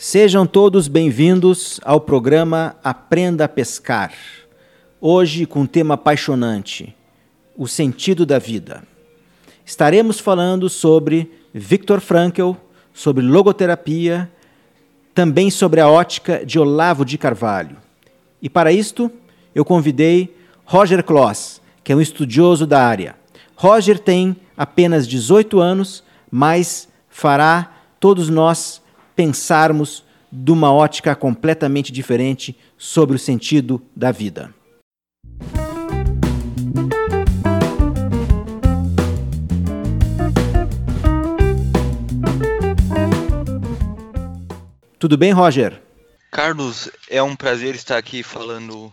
Sejam todos bem-vindos ao programa Aprenda a Pescar. Hoje com um tema apaixonante: o sentido da vida. Estaremos falando sobre Viktor Frankl, sobre logoterapia, também sobre a ótica de Olavo de Carvalho. E para isto, eu convidei Roger Kloss, que é um estudioso da área. Roger tem apenas 18 anos, mas fará todos nós pensarmos de uma ótica completamente diferente sobre o sentido da vida. Tudo bem, Roger? Carlos, é um prazer estar aqui falando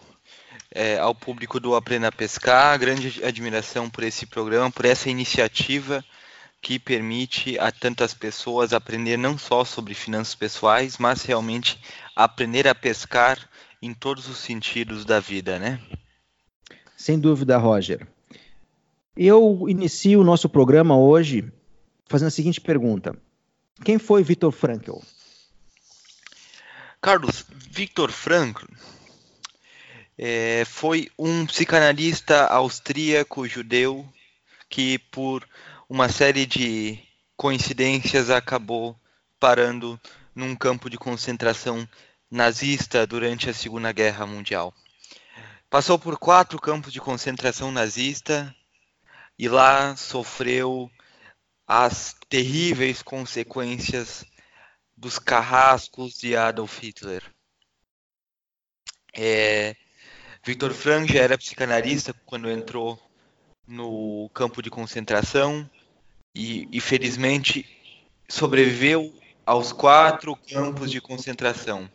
é, ao público do Aprenda a Pescar. Grande admiração por esse programa, por essa iniciativa que permite a tantas pessoas aprender não só sobre finanças pessoais, mas realmente aprender a pescar em todos os sentidos da vida, né? Sem dúvida, Roger. Eu inicio o nosso programa hoje fazendo a seguinte pergunta: Quem foi Viktor Frankl? Carlos, Viktor Frankl é, foi um psicanalista austríaco judeu que por uma série de coincidências acabou parando num campo de concentração nazista durante a Segunda Guerra Mundial. Passou por quatro campos de concentração nazista e lá sofreu as terríveis consequências dos carrascos de Adolf Hitler. É, Viktor Frankl já era psicanalista quando entrou no campo de concentração e, e felizmente sobreviveu aos quatro campos de concentração.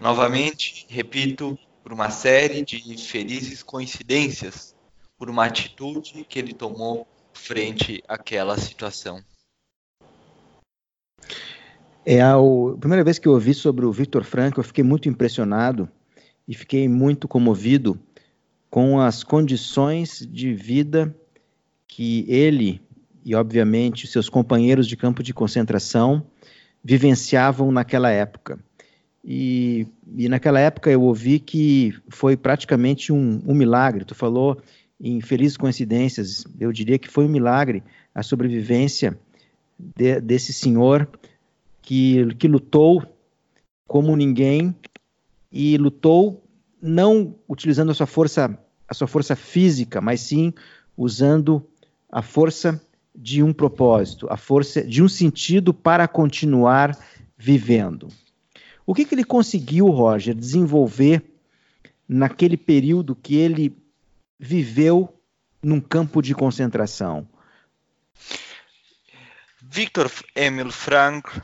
Novamente, repito, por uma série de felizes coincidências, por uma atitude que ele tomou frente àquela situação. É a, primeira vez que eu ouvi sobre o Victor Frankl, eu fiquei muito impressionado e fiquei muito comovido com as condições de vida que ele e, obviamente, seus companheiros de campo de concentração vivenciavam naquela época. E, e naquela época eu ouvi que foi praticamente um, um milagre. Tu falou em felizes coincidências, eu diria que foi um milagre a sobrevivência de, desse senhor que, que lutou como ninguém e lutou não utilizando a sua força, a sua força física, mas sim usando a força de um propósito, a força de um sentido para continuar vivendo. O que, que ele conseguiu, Roger, desenvolver naquele período que ele viveu num campo de concentração? Victor Emil Frankl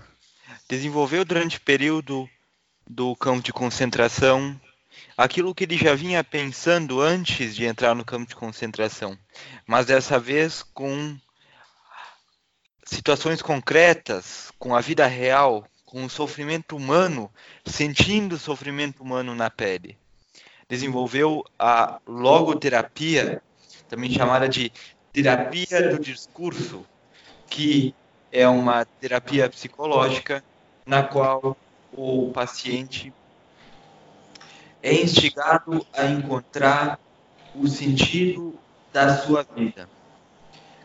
desenvolveu durante o período do campo de concentração aquilo que ele já vinha pensando antes de entrar no campo de concentração, mas dessa vez com situações concretas, com a vida real, com o sofrimento humano, sentindo o sofrimento humano na pele. Desenvolveu a logoterapia, também chamada de terapia do discurso, que é uma terapia psicológica na qual o paciente é instigado a encontrar o sentido da sua vida.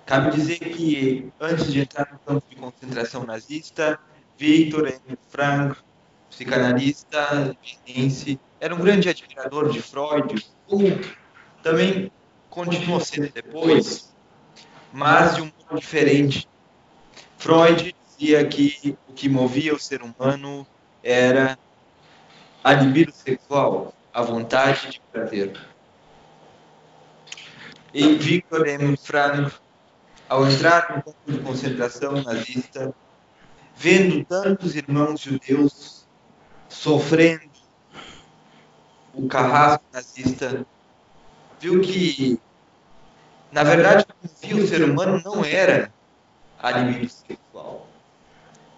Cabe dizer que, antes de entrar no campo de concentração nazista, Victor Emil Frankl, psicanalista vienense, era um grande admirador de Freud, também continuou sendo depois, mas de um modo diferente. Freud dizia que o que movia o ser humano era a libido sexual, a vontade de prazer. E Victor M. Frankl, ao entrar no campo de concentração nazista, vendo tantos irmãos judeus sofrendo o carrasco nazista, viu que, na verdade, o ser humano não era a libido sexual.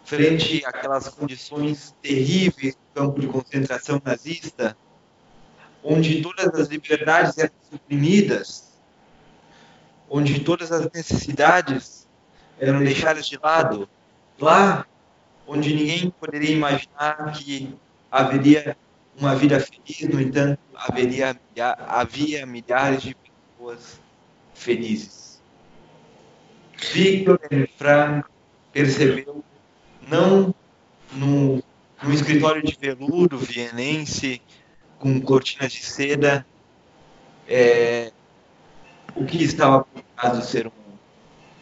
Frente àquelas condições terríveis do campo de concentração nazista, onde todas as liberdades eram suprimidas, onde todas as necessidades eram deixadas de lado. Lá, onde ninguém poderia imaginar que haveria uma vida feliz, no entanto, haveria, havia milhares de pessoas felizes. Victor Frank percebeu, não no, no escritório de veludo vienense, com cortinas de seda, é, o que estava por trás do ser humano.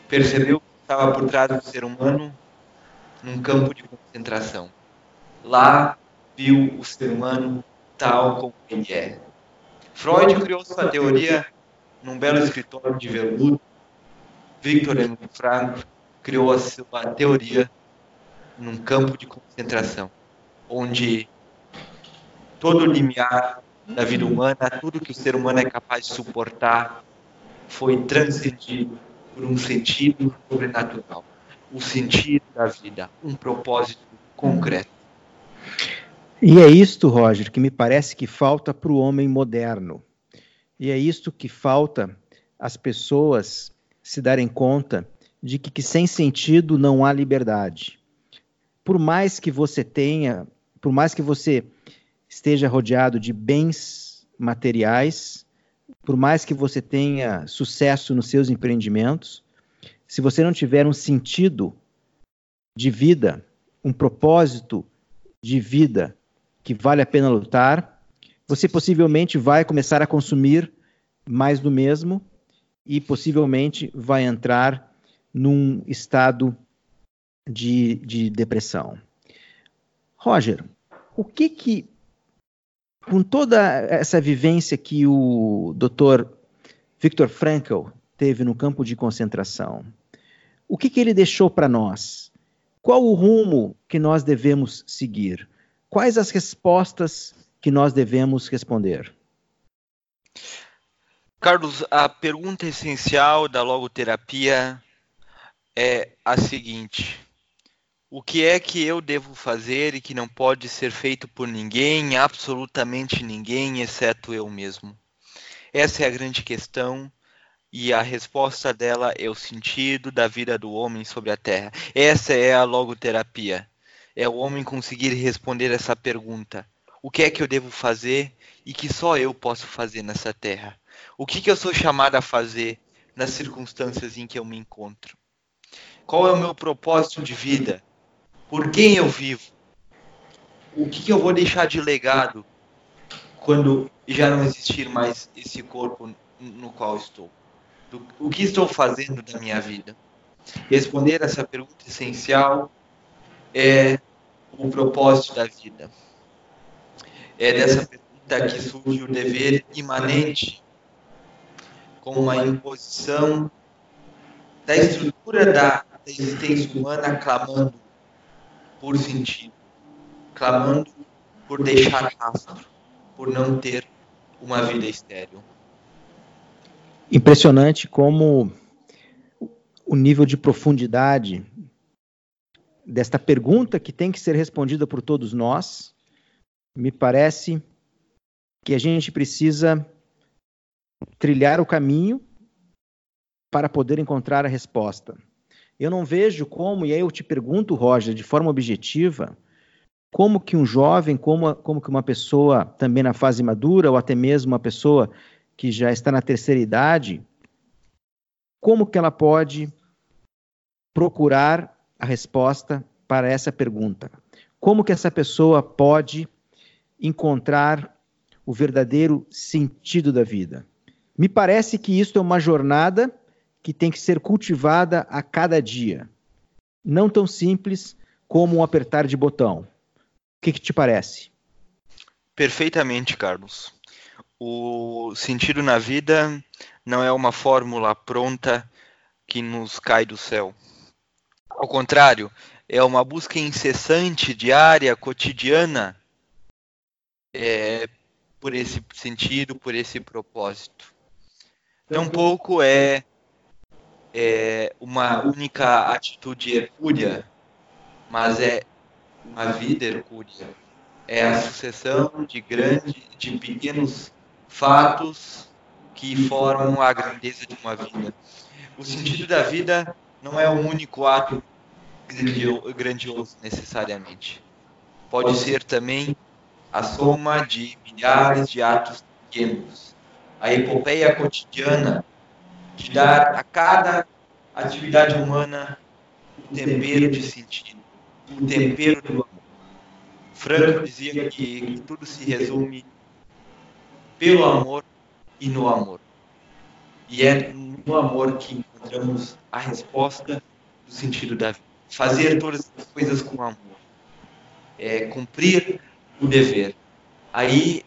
Percebeu o que estava por trás do ser humano num campo de concentração. Lá viu o ser humano tal como ele é. Freud criou sua teoria num belo escritório de veludo. Victor Emmanuel criou a sua teoria num campo de concentração, onde todo o limiar da vida humana, tudo que o ser humano é capaz de suportar, foi transcendido por um sentido sobrenatural, o sentido da vida, um propósito concreto. E é isto, Roger, que me parece que falta para o homem moderno. E é isto que falta as pessoas se darem conta de que, que sem sentido não há liberdade. Por mais que você tenha, por mais que você esteja rodeado de bens materiais, por mais que você tenha sucesso nos seus empreendimentos, se você não tiver um sentido de vida, um propósito de vida que vale a pena lutar, você possivelmente vai começar a consumir mais do mesmo e possivelmente vai entrar num estado de, de depressão. Roger, o que que com toda essa vivência que o Dr. Viktor Frankl teve no campo de concentração, o que, que ele deixou para nós? Qual o rumo que nós devemos seguir? Quais as respostas que nós devemos responder? Carlos, a pergunta essencial da logoterapia é a seguinte: o que é que eu devo fazer e que não pode ser feito por ninguém, absolutamente ninguém, exceto eu mesmo? Essa é a grande questão e a resposta dela é o sentido da vida do homem sobre a Terra. Essa é a logoterapia. É o homem conseguir responder essa pergunta: o que é que eu devo fazer e que só eu posso fazer nessa Terra? O que, que eu sou chamado a fazer nas circunstâncias em que eu me encontro? Qual é o meu propósito de vida? Por quem eu vivo, o que, que eu vou deixar de legado quando já não existir mais esse corpo no qual estou? o que estou fazendo da minha vida? Responder essa pergunta essencial é o propósito da vida. É dessa pergunta que surge o dever imanente como uma imposição da estrutura da existência humana clamando por sentido, clamando por deixar rastro, por não ter uma vida estéril. Impressionante como o nível de profundidade desta pergunta que tem que ser respondida por todos nós, me parece que a gente precisa trilhar o caminho para poder encontrar a resposta. Eu não vejo como, e aí eu te pergunto, Roger, de forma objetiva, como que um jovem, como, como que uma pessoa também na fase madura, ou até mesmo uma pessoa que já está na terceira idade, como que ela pode procurar a resposta para essa pergunta? Como que essa pessoa pode encontrar o verdadeiro sentido da vida? Me parece que isso é uma jornada que tem que ser cultivada a cada dia. Não tão simples como um apertar de botão. O que, que te parece? Perfeitamente, Carlos. O sentido na vida não é uma fórmula pronta que nos cai do céu. Ao contrário, é uma busca incessante, diária, cotidiana, é, por esse sentido, por esse propósito. Tampouco é é uma única atitude hercúlea, mas é uma vida hercúlea. É a sucessão de grandes, de pequenos fatos que formam a grandeza de uma vida. O sentido da vida não é um único ato grandioso necessariamente. Pode ser também a soma de milhares de atos pequenos. A epopeia cotidiana de dar a cada atividade humana um tempero de sentido, um tempero do amor. Franco dizia que tudo se resume pelo amor e no amor. E é no amor que encontramos a resposta do sentido da vida. Fazer todas as coisas com amor. É cumprir o dever. Aí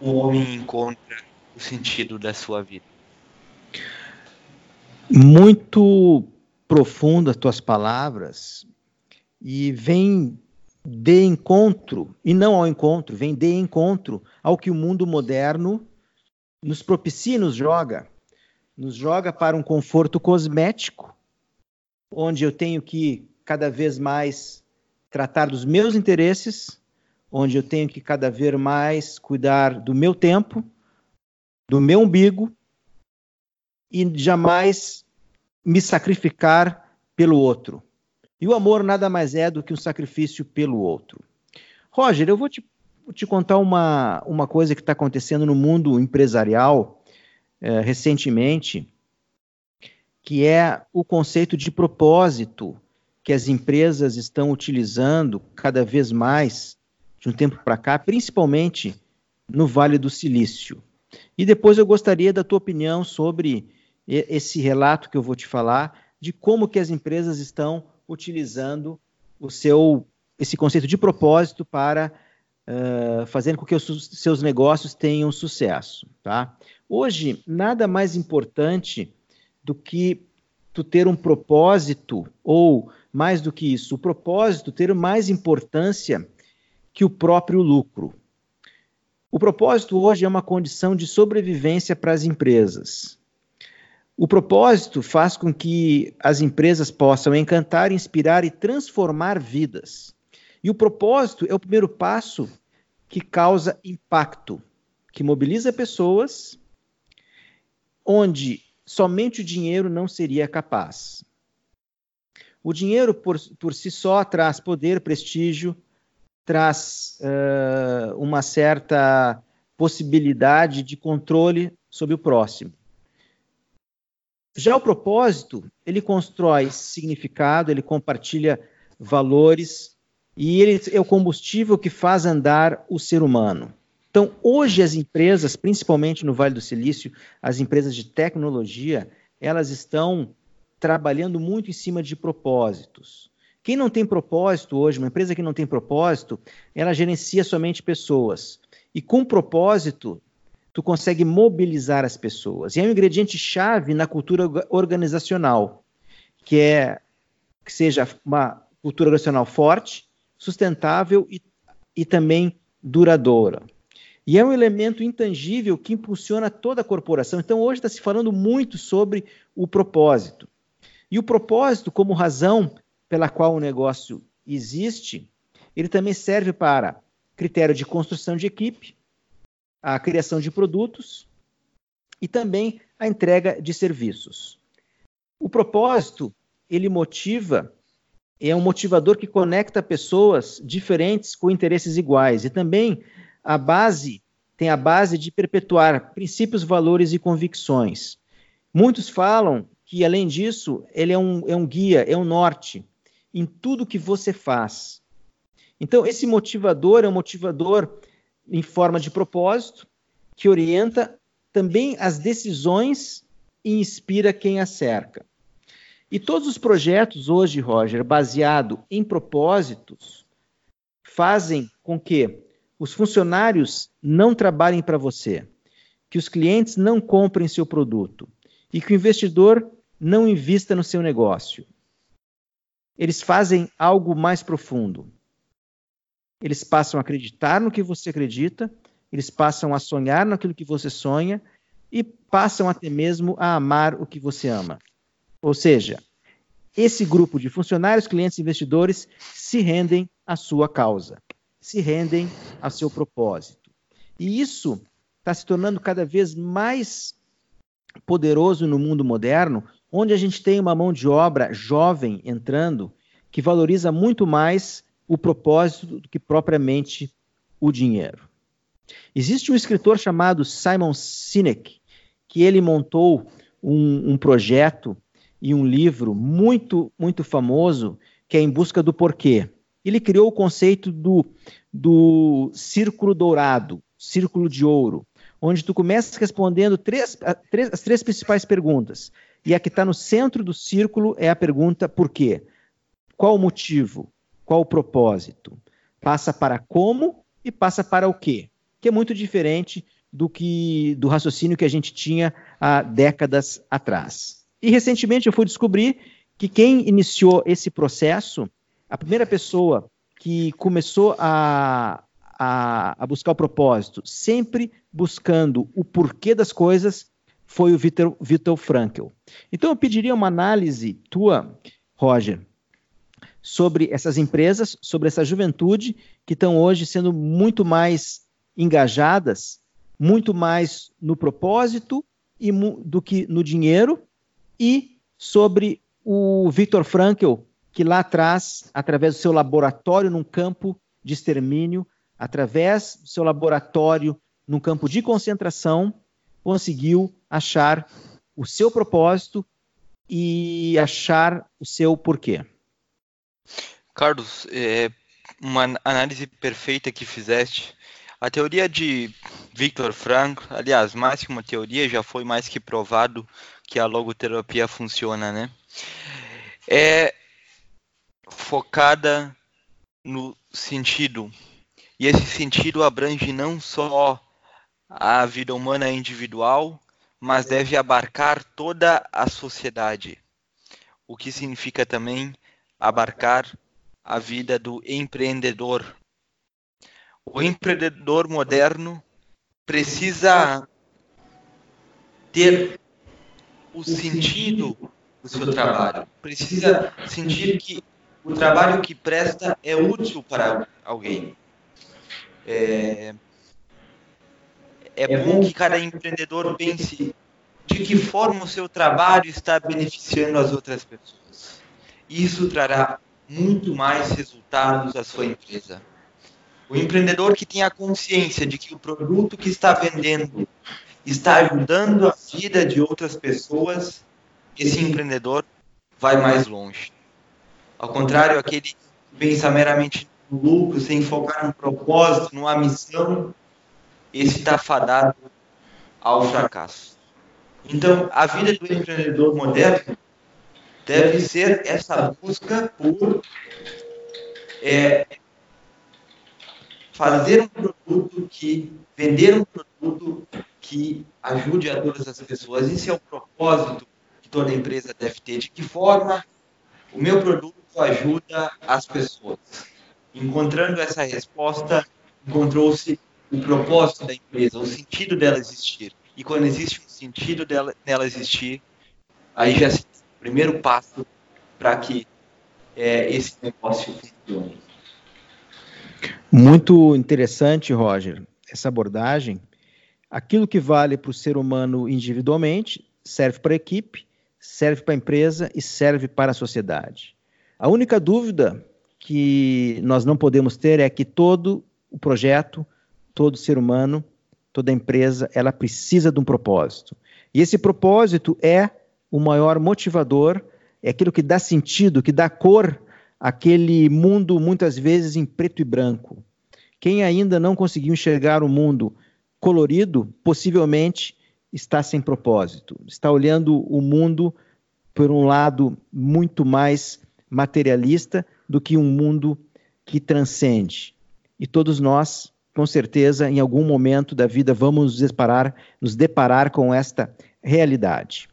o homem encontra o sentido da sua vida. Muito profundas tuas palavras e vem de encontro, e não ao encontro, vem de encontro ao que o mundo moderno nos propicia, nos joga. Nos joga para um conforto cosmético, onde eu tenho que cada vez mais tratar dos meus interesses, onde eu tenho que cada vez mais cuidar do meu tempo, do meu umbigo e jamais me sacrificar pelo outro. E o amor nada mais é do que um sacrifício pelo outro. Roger, eu vou te, te contar uma, uma coisa que está acontecendo no mundo empresarial é, recentemente, que é o conceito de propósito que as empresas estão utilizando cada vez mais de um tempo para cá, principalmente no Vale do Silício. E depois eu gostaria da tua opinião sobre esse relato que eu vou te falar de como que as empresas estão utilizando o seu esse conceito de propósito para uh, fazer com que os seus negócios tenham sucesso, tá? Hoje nada mais importante do que tu ter um propósito ou mais do que isso, o propósito ter mais importância que o próprio lucro. O propósito hoje é uma condição de sobrevivência para as empresas. O propósito faz com que as empresas possam encantar, inspirar e transformar vidas. E o propósito é o primeiro passo que causa impacto, que mobiliza pessoas, onde somente o dinheiro não seria capaz. O dinheiro por, por si só traz poder, prestígio, traz uh, uma certa possibilidade de controle sobre o próximo. Já o propósito, ele constrói significado, ele compartilha valores e ele é o combustível que faz andar o ser humano. Então, hoje as empresas, principalmente no Vale do Silício, as empresas de tecnologia, elas estão trabalhando muito em cima de propósitos. Quem não tem propósito hoje, uma empresa que não tem propósito, ela gerencia somente pessoas. E com propósito, tu consegue mobilizar as pessoas. E é um ingrediente chave na cultura organizacional, que é que seja uma cultura organizacional forte, sustentável e, e também duradoura. E é um elemento intangível que impulsiona toda a corporação. Então, hoje está se falando muito sobre o propósito. E o propósito, como razão pela qual o negócio existe, ele também serve para critério de construção de equipe, a criação de produtos e também a entrega de serviços. O propósito, ele motiva, é um motivador que conecta pessoas diferentes com interesses iguais e também a base tem a base de perpetuar princípios, valores e convicções. Muitos falam que, além disso, ele é um, é um guia, é um norte em tudo que você faz. Então, esse motivador é um motivador em forma de propósito, que orienta também as decisões e inspira quem a cerca. E todos os projetos hoje, Roger, baseado em propósitos, fazem com que os funcionários não trabalhem para você, que os clientes não comprem seu produto e que o investidor não invista no seu negócio. Eles fazem algo mais profundo eles passam a acreditar no que você acredita, eles passam a sonhar naquilo que você sonha e passam até mesmo a amar o que você ama. Ou seja, esse grupo de funcionários, clientes e investidores se rendem à sua causa, se rendem ao seu propósito. E isso está se tornando cada vez mais poderoso no mundo moderno, onde a gente tem uma mão de obra jovem entrando que valoriza muito mais o propósito do que propriamente o dinheiro. Existe um escritor chamado Simon Sinek, que ele montou um, um projeto e um livro muito, muito famoso, que é Em Busca do Porquê. Ele criou o conceito do, do círculo dourado, círculo de ouro, onde tu começas respondendo três, três, as três principais perguntas. E a que está no centro do círculo é a pergunta por quê? Qual o motivo? Qual o propósito? Passa para como e passa para o quê? Que é muito diferente do que do raciocínio que a gente tinha há décadas atrás. E recentemente eu fui descobrir que quem iniciou esse processo, a primeira pessoa que começou a, a, a buscar o propósito, sempre buscando o porquê das coisas, foi o Viktor, Viktor Frankl. Então eu pediria uma análise tua, Roger, sobre essas empresas, sobre essa juventude que estão hoje sendo muito mais engajadas, muito mais no propósito e do que no dinheiro, e sobre o Viktor Frankl, que lá atrás, através do seu laboratório num campo de extermínio, através do seu laboratório num campo de concentração, conseguiu achar o seu propósito e achar o seu porquê. Carlos, é uma análise perfeita que fizeste. A teoria de Viktor Frankl, aliás, mais que uma teoria, já foi mais que provado que a logoterapia funciona, né? É focada no sentido. E esse sentido abrange não só a vida humana individual, mas deve abarcar toda a sociedade. O que significa também abarcar a vida do empreendedor. O empreendedor moderno precisa ter o sentido do seu trabalho, precisa sentir que o trabalho que presta é útil para alguém. É, é bom que cada empreendedor pense de que forma o seu trabalho está beneficiando as outras pessoas. Isso trará muito mais resultados à sua empresa. O empreendedor que tem a consciência de que o produto que está vendendo está ajudando a vida de outras pessoas, esse empreendedor vai mais longe. Ao contrário, aquele que pensa meramente no lucro, sem focar no propósito, numa missão, esse está fadado ao fracasso. Então, a vida do empreendedor moderno deve ser essa busca por é, fazer um produto que vender um produto que ajude a todas as pessoas. Esse é o propósito que toda empresa deve ter. De que forma o meu produto ajuda as pessoas? Encontrando essa resposta, encontrou-se o propósito da empresa, o sentido dela existir. E quando existe um sentido dela, dela existir, aí já se primeiro passo para que é, esse negócio funcione. Muito interessante, Roger, essa abordagem. Aquilo que vale para o ser humano individualmente serve para a equipe, serve para a empresa e serve para a sociedade. A única dúvida que nós não podemos ter é que todo o projeto, todo ser humano, toda empresa, ela precisa de um propósito. E esse propósito é o maior motivador, é aquilo que dá sentido, que dá cor àquele mundo muitas vezes em preto e branco. Quem ainda não conseguiu enxergar o mundo colorido, possivelmente está sem propósito, está olhando o mundo por um lado muito mais materialista do que um mundo que transcende. E todos nós, com certeza, em algum momento da vida, vamos nos deparar, nos deparar com esta realidade.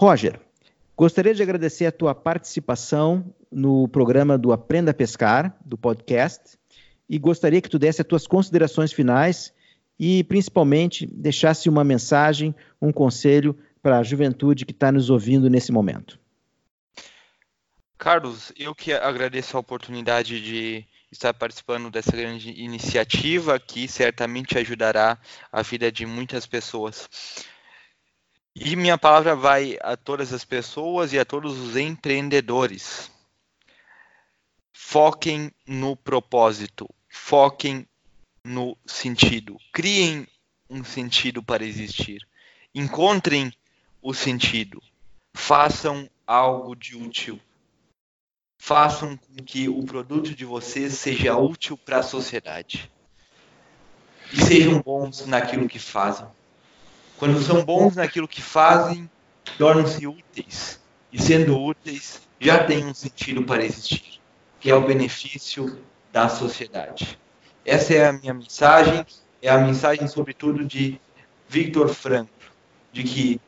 Roger, gostaria de agradecer a tua participação no programa do Aprenda a Pescar, do podcast, e gostaria que tu desse as tuas considerações finais e, principalmente, deixasse uma mensagem, um conselho para a juventude que está nos ouvindo nesse momento. Carlos, eu que agradeço a oportunidade de estar participando dessa grande iniciativa que certamente ajudará a vida de muitas pessoas. E minha palavra vai a todas as pessoas e a todos os empreendedores. foquem no propósito, foquem no sentido, criem um sentido para existir, encontrem o sentido, façam algo de útil, façam com que o produto de vocês seja útil para a sociedade e sejam bons naquilo que fazem. Quando são bons naquilo que fazem, tornam-se úteis. E sendo úteis, já têm um sentido para existir, que é o benefício da sociedade. Essa é a minha mensagem, é a mensagem, sobretudo, de Victor Frankl, de que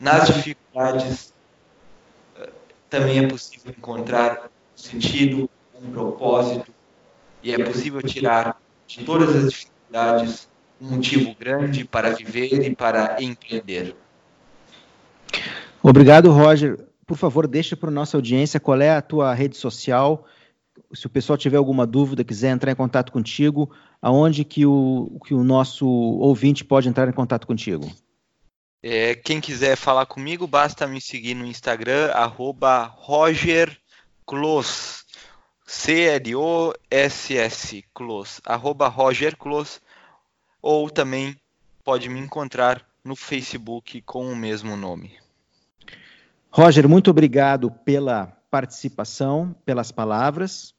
nas dificuldades eh, também é possível encontrar um sentido, um propósito, e é possível tirar de todas as dificuldades um motivo grande para viver e para empreender. Obrigado, Roger. Por favor, deixa para a nossa audiência qual é a tua rede social. Se o pessoal tiver alguma dúvida, quiser entrar em contato contigo, aonde que o, que o nosso ouvinte pode entrar em contato contigo? É, quem quiser falar comigo, basta me seguir no Instagram, arroba Roger C-L-O-S-S, Clos, arroba Roger ou também pode me encontrar no Facebook com o mesmo nome. Roger, muito obrigado pela participação, pelas palavras.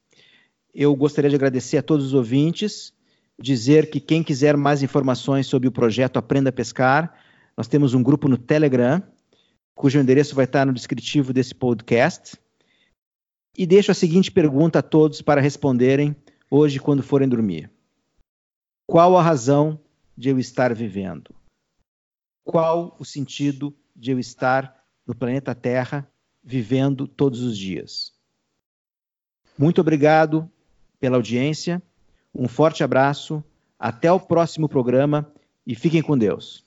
Eu gostaria de agradecer a todos os ouvintes, dizer que quem quiser mais informações sobre o projeto Aprenda a Pescar, nós temos um grupo no Telegram, cujo endereço vai estar no descritivo desse podcast. E deixo a seguinte pergunta a todos para responderem hoje quando forem dormir. Qual a razão de eu estar vivendo? Qual o sentido de eu estar no planeta Terra vivendo todos os dias? Muito obrigado pela audiência, um forte abraço, até o próximo programa e fiquem com Deus.